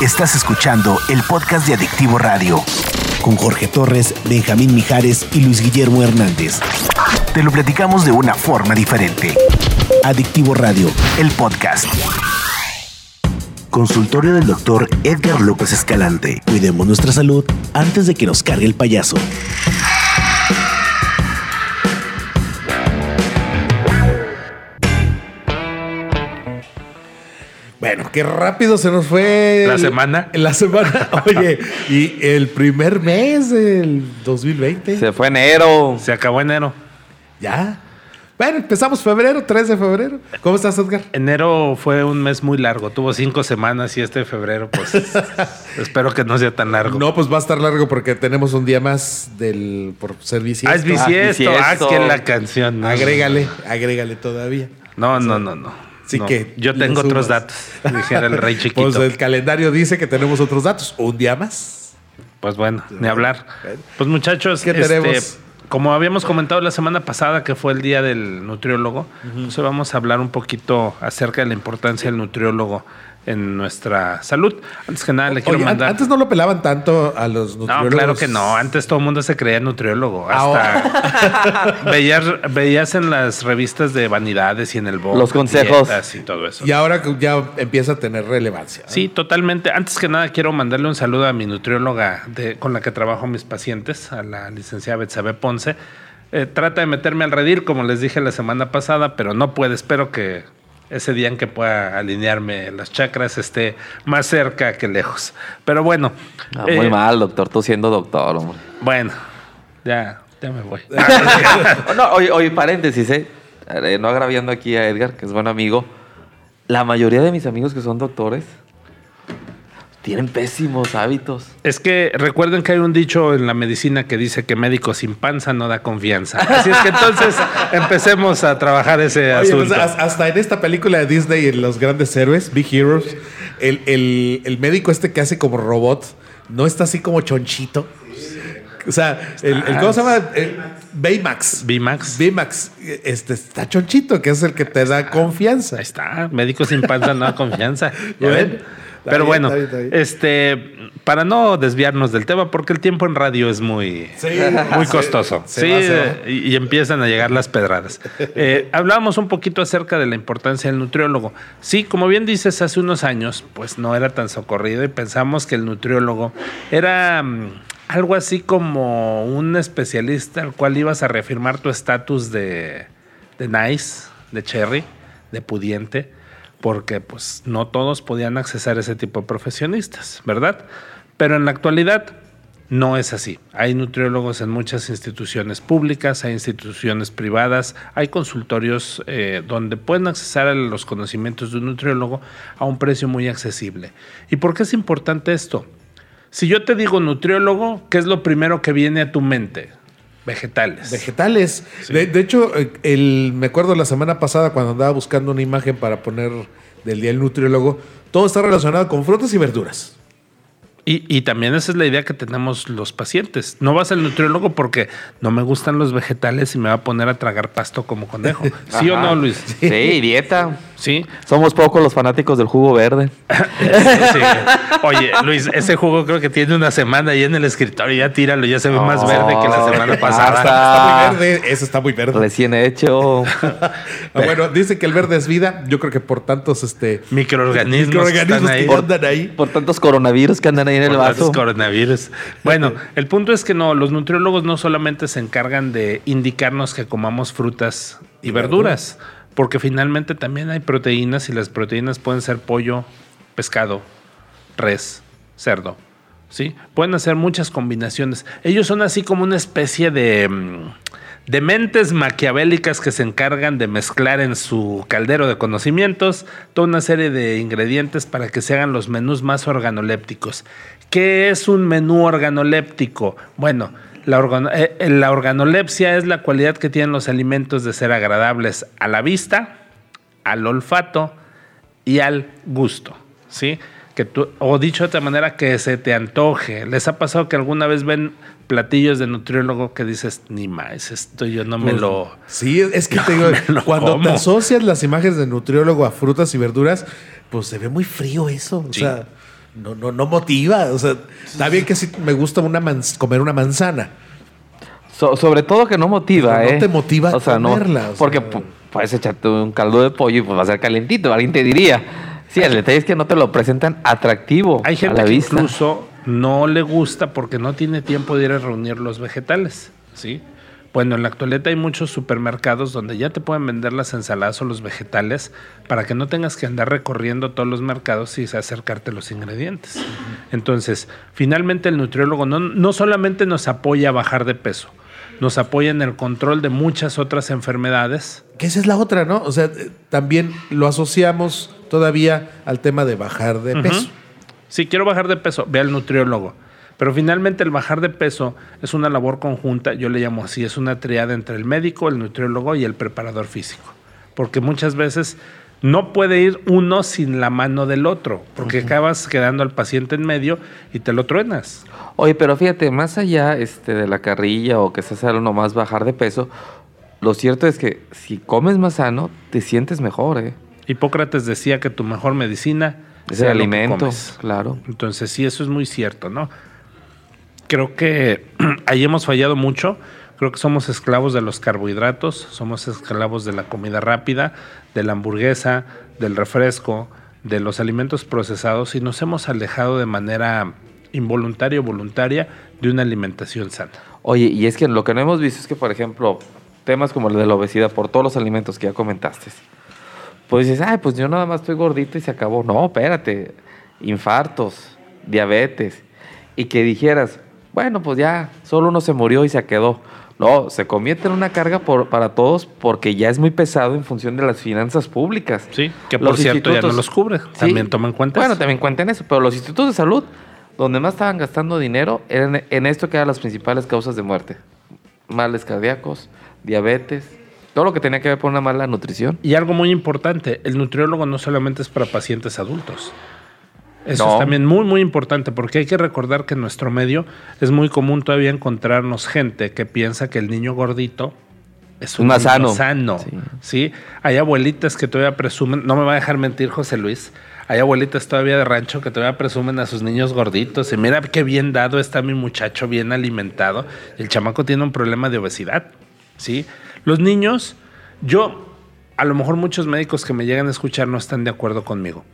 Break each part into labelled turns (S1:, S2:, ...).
S1: Estás escuchando el podcast de Adictivo Radio. Con Jorge Torres, Benjamín Mijares y Luis Guillermo Hernández. Te lo platicamos de una forma diferente. Adictivo Radio, el podcast. Consultorio del doctor Edgar López Escalante. Cuidemos nuestra salud antes de que nos cargue el payaso.
S2: Bueno, qué rápido se nos fue.
S3: La
S2: el-
S3: semana.
S2: La semana. Oye, y el primer mes del 2020.
S4: Se fue enero.
S3: Se acabó enero.
S2: Ya. Bueno, empezamos febrero, 3 de febrero. ¿Cómo estás, Edgar?
S3: Enero fue un mes muy largo, tuvo cinco semanas y este febrero, pues espero que no sea tan largo.
S2: No, pues va a estar largo porque tenemos un día más del por ser bisiesto.
S3: ah, es bisiesto, ah,
S4: bisiesto.
S3: que la canción. ¿no?
S2: Agrégale, agrégale todavía.
S3: No, no, no, no.
S2: Así
S3: No,
S2: que
S3: yo tengo otros datos, dijera el rey chiquito.
S2: Pues el calendario dice que tenemos otros datos. Un día más.
S3: Pues bueno, ni hablar. Pues muchachos,
S2: ¿Qué
S3: este,
S2: tenemos?
S3: como habíamos comentado la semana pasada, que fue el día del nutriólogo, hoy vamos a hablar un poquito acerca de la importancia del nutriólogo en nuestra salud. Antes que nada, le quiero
S2: Oye,
S3: mandar.
S2: antes no lo pelaban tanto a los
S3: No,
S2: nutriólogos.
S3: claro que no. Antes todo el mundo se creía nutriólogo.
S2: Ahora.
S3: Hasta veías, veías en las revistas de vanidades y en el Vogue
S4: Los consejos.
S3: y todo eso.
S2: Y ahora ya empieza a tener relevancia. ¿no?
S3: Sí, totalmente. Antes que nada, quiero mandarle un saludo a mi nutrióloga de, con la que trabajo mis pacientes, a la licenciada Betsabe Ponce. Eh, trata de meterme al redil, como les dije la semana pasada, pero no puede. Espero que ese día en que pueda alinearme las chakras esté más cerca que lejos. Pero bueno.
S4: Ah,
S3: eh,
S4: muy mal, doctor. Tú siendo doctor, hombre.
S3: Bueno, ya, ya me voy.
S4: No, oye, oye, paréntesis, ¿eh? Eh, No agraviando aquí a Edgar, que es buen amigo. La mayoría de mis amigos que son doctores tienen pésimos hábitos.
S3: Es que recuerden que hay un dicho en la medicina que dice que médico sin panza no da confianza. Así es que entonces empecemos a trabajar ese
S2: Oye, pues,
S3: asunto.
S2: has- hasta en esta película de Disney, en Los Grandes Héroes, Big Heroes, el, el- el médico este que hace como robot, no está así como chonchito. O sea, el, el- ¿cómo se llama? El Baymax.
S3: Bimax.
S2: Baymax. Este está chonchito, que es el que te da confianza.
S3: Ahí está, médico sin panza no da confianza. ¿Ya ven? Pero
S2: bien,
S3: bueno,
S2: está bien, está bien.
S3: este, para no desviarnos del tema, porque el tiempo en radio es muy,
S2: Sí,
S3: muy costoso.
S2: se
S3: sí,
S2: va, se va.
S3: y, y empiezan a llegar las pedradas. Eh, hablábamos un poquito acerca de la importancia del nutriólogo. Sí, como bien dices, hace unos años, pues no era tan socorrido y pensamos que el nutriólogo era mm, algo así como un especialista al cual ibas a reafirmar tu estatus de, de nice, de cherry, de pudiente, porque pues no todos podían accesar a ese tipo de profesionistas, ¿verdad? Pero en la actualidad no es así. Hay nutriólogos en muchas instituciones públicas, hay instituciones privadas, hay consultorios eh, donde pueden accesar a los conocimientos de un nutriólogo a un precio muy accesible. ¿Y por qué es importante esto? Si yo te digo nutriólogo, ¿qué es lo primero que viene a tu mente? Vegetales.
S2: Vegetales. De, de hecho, eh, el, me acuerdo la semana pasada cuando andaba buscando una imagen para poner del día del nutriólogo, todo está relacionado con frutas y verduras.
S3: Y, y también esa es la idea que tenemos los pacientes. No vas al nutriólogo porque no me gustan los vegetales y me va a poner a tragar pasto como conejo. ¿Sí o no, Luis?
S4: Sí, dieta.
S3: Sí.
S4: Somos pocos los fanáticos del jugo verde.
S3: Sí. Oye, Luis, ese jugo creo que tiene una semana ahí en el escritorio. Ya tíralo, ya se ve más verde que la semana
S4: ¿qué
S3: pasada.
S4: pasa?
S2: Está
S4: Ah.
S2: muy verde, eso está muy verde.
S4: Recién hecho.
S2: Ah, bueno, dice que el verde es vida. Yo creo que por tantos este,
S3: Microorganismos, que
S2: microorganismos
S3: están ahí.
S2: que andan ahí.
S4: Por tantos coronavirus que andan ahí en el
S3: Por tantos
S4: vaso.
S3: coronavirus. Bueno, el punto es que no, los nutriólogos no solamente se encargan de indicarnos que comamos frutas y,
S2: Y
S3: verduras, porque finalmente también hay proteínas y las proteínas pueden ser pollo, pescado, res, cerdo. ¿Sí? Pueden hacer muchas combinaciones. Ellos son así como una especie de, mm, de mentes maquiavélicas que se encargan de mezclar en su caldero de conocimientos toda una serie de ingredientes para que se hagan los menús más organolépticos. ¿Qué es un menú organoléptico? Bueno, la, organo- eh, eh, la organolepsia es la cualidad que tienen los alimentos de ser agradables a la vista, al olfato y al gusto, ¿sí? Que tú, o dicho de otra manera, que se te antoje. ¿Les ha pasado que alguna vez ven platillos de nutriólogo que dices, ni más, esto yo no me
S2: Pues,
S3: lo...
S2: Sí, es que te digo, cuando te asocias las imágenes de nutriólogo a frutas y verduras, pues se ve muy frío eso. O sea, no, no, no motiva. O sea, está bien que sí me gusta una comer una manzana.
S4: So- sobre todo que no motiva,
S2: Pero no
S4: ¿eh?
S2: te motiva
S4: o sea, no,
S2: comerla, o
S4: porque
S2: sea.
S4: pu- puedes echarte un caldo de pollo y pues va a ser calentito, alguien te diría. Sí, el detalle es que no te lo presentan atractivo
S3: Hay
S4: a
S3: gente
S4: la
S3: que
S4: vista.
S3: incluso no le gusta porque no tiene tiempo de ir a reunir los vegetales, ¿sí? Bueno, en la actualidad hay muchos supermercados donde ya te pueden vender las ensaladas o los vegetales para que no tengas que andar recorriendo todos los mercados y acercarte los ingredientes. Entonces, finalmente el nutriólogo no, no solamente nos apoya a bajar de peso, nos apoya en el control de muchas otras enfermedades.
S2: Que esa es la otra, ¿no? O sea, eh, también lo asociamos todavía al tema de bajar de peso.
S3: Si quiero bajar de peso, ve al nutriólogo. Pero finalmente el bajar de peso es una labor conjunta, yo le llamo así, es una triada entre el médico, el nutriólogo y el preparador físico. Porque muchas veces no puede ir uno sin la mano del otro, porque acabas quedando al paciente en medio y te lo truenas.
S4: Oye, pero fíjate, más allá este, de la carrilla o que se hace algo más bajar de peso, lo cierto es que si comes más sano, te sientes mejor, ¿eh?
S3: Hipócrates decía que tu mejor medicina
S4: Es el alimento, claro.
S3: Entonces, sí, eso es muy cierto, ¿no? Creo que ahí hemos fallado mucho. Creo que somos esclavos de los carbohidratos, somos esclavos de la comida rápida, de la hamburguesa, del refresco, de los alimentos procesados y nos hemos alejado de manera involuntaria o voluntaria de una alimentación sana.
S4: Oye, y es que lo que no hemos visto es que, por ejemplo, temas como el de la obesidad, por todos los alimentos que ya comentaste, pues dices, ay, pues yo nada más estoy gordito y se acabó. No, espérate, infartos, diabetes, y que dijeras, bueno, pues ya, solo uno se murió y se quedó. No, se convierte en una carga por- para todos porque ya es muy pesado en función de las finanzas públicas.
S3: Sí, que
S4: Los
S3: por cierto ya no los cubre.
S4: Sí.
S3: También toma en cuenta
S4: Bueno, también cuenten eso, pero los institutos de salud, donde más estaban gastando dinero, eran en esto que eran las principales causas de muerte. Males cardíacos, diabetes, todo lo que tenía que ver con una mala nutrición.
S3: Y algo muy importante, el nutriólogo no solamente es para pacientes adultos. Eso
S4: No.
S3: es también muy, muy importante porque hay que recordar que en nuestro medio es muy común todavía encontrarnos gente que piensa que el niño gordito es un niño
S4: sano.
S3: sano.
S4: Sí.
S3: Sí. Hay abuelitas que todavía presumen, no me va a dejar mentir José Luis, hay abuelitas todavía de rancho que todavía presumen a sus niños gorditos y mira qué bien dado está mi muchacho, bien alimentado. El chamaco tiene un problema de obesidad. ¿sí? Los niños, yo, a lo mejor muchos médicos que me llegan a escuchar no están de acuerdo conmigo.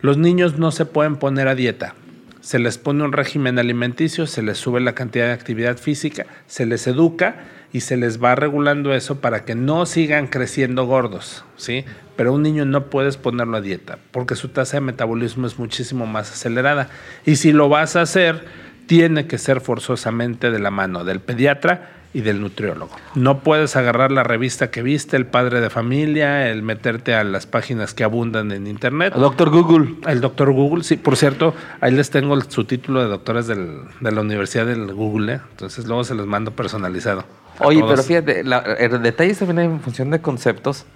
S3: Los niños no se pueden poner a dieta. Se les pone un régimen alimenticio, se les sube la cantidad de actividad física, se les educa y se les va regulando eso para que no sigan creciendo gordos, ¿sí? Pero un niño no puedes ponerlo a dieta porque su tasa de metabolismo es muchísimo más acelerada. Y si lo vas a hacer, tiene que ser forzosamente de la mano del pediatra y del nutriólogo. No puedes agarrar la revista que viste, el padre de familia, el meterte a las páginas que abundan en internet.
S4: Doctor Google.
S3: El doctor Google, sí, por cierto, ahí les tengo el- su título de doctores del- de la Universidad del Google, ¿eh? entonces luego se los mando personalizado.
S4: Oye,
S3: todos.
S4: pero fíjate, la- el detalle también en función de conceptos,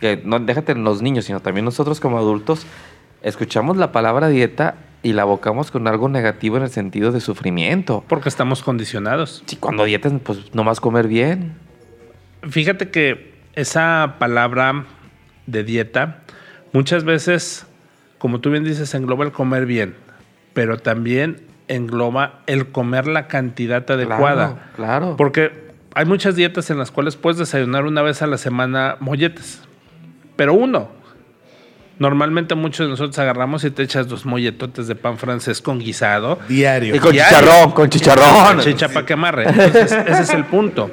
S4: que no déjate en los niños, sino también nosotros como adultos, escuchamos la palabra dieta y la abocamos con algo negativo en el sentido de sufrimiento.
S3: Porque estamos condicionados.
S4: Si cuando dietas, pues nomás comer bien.
S3: Fíjate que esa palabra de dieta muchas veces, como tú bien dices, engloba el comer bien, pero también engloba el comer la cantidad adecuada.
S4: Claro, claro.
S3: Porque hay muchas dietas en las cuales puedes desayunar una vez a la semana molletes, pero uno. Normalmente muchos de nosotros agarramos y te echas dos molletotes de pan francés con guisado.
S2: Diario.
S4: Y con
S3: Diario.
S4: chicharrón, con chicharrón.
S3: Chicha para que amarre. Entonces, ese es el punto.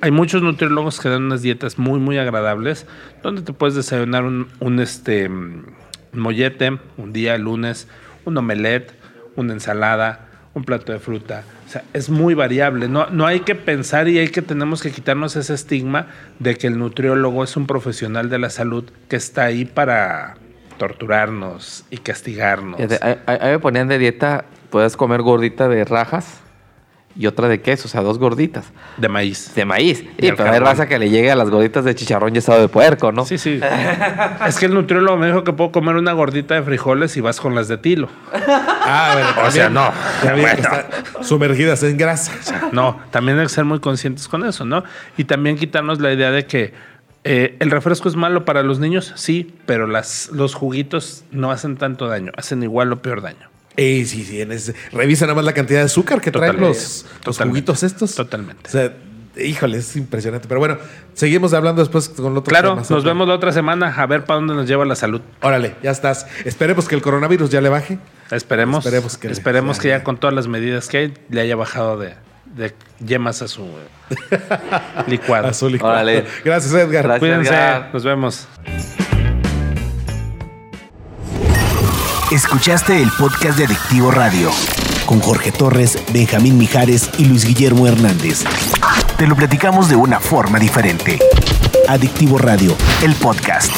S3: Hay muchos nutriólogos que dan unas dietas muy, muy agradables, donde te puedes desayunar un, un, este, mm, mollete un día, el lunes, un omelette, una ensalada, un plato de fruta. O sea, es muy variable. No, no hay que pensar y hay que tenemos que quitarnos ese estigma de que el nutriólogo es un profesional de la salud que está ahí para torturarnos y castigarnos.
S4: Ahí me ponían de dieta, puedes comer gordita de rajas y otra de queso, o sea, dos gorditas.
S3: De maíz.
S4: De maíz.
S3: Al
S4: pero hay
S3: carbón.
S4: raza que le llegue a las gorditas de chicharrón y estado de puerco, ¿no?
S3: Sí, sí. es que el nutriólogo me dijo que puedo comer una gordita de frijoles y vas con las de tilo.
S2: Ah, bueno,
S3: O sea, no.
S2: que
S3: Bueno.
S2: sumergidas en grasa.
S3: No, también hay que ser muy conscientes con eso, ¿no? Y también quitarnos la idea de que eh, el refresco es malo para los niños, sí, pero las, los juguitos no hacen tanto daño, hacen igual o peor daño.
S2: Eh, sí, sí, en ese- revisa nada más la cantidad de azúcar que traen
S3: Totalmente.
S2: los, juguitos estos.
S3: Totalmente.
S2: O sea, híjole, es impresionante. Pero bueno, seguimos hablando después con otro
S3: Claro,
S2: tema.
S3: nos vemos la otra semana a ver para dónde nos lleva la salud.
S2: Órale, ya estás. Esperemos que el coronavirus ya le baje.
S3: Esperemos,
S2: Esperemos que-
S3: esperemos que
S2: ya,
S3: ya con todas las medidas que hay le haya bajado de, de yemas a su eh, licuado.
S2: Azul y
S4: Órale.
S2: Gracias, Edgar.
S4: Gracias.
S3: Cuídense,
S4: Edgar.
S3: nos vemos.
S1: Escuchaste el podcast de Adictivo Radio con Jorge Torres, Benjamín Mijares y Luis Guillermo Hernández. Te lo platicamos de una forma diferente. Adictivo Radio, el podcast.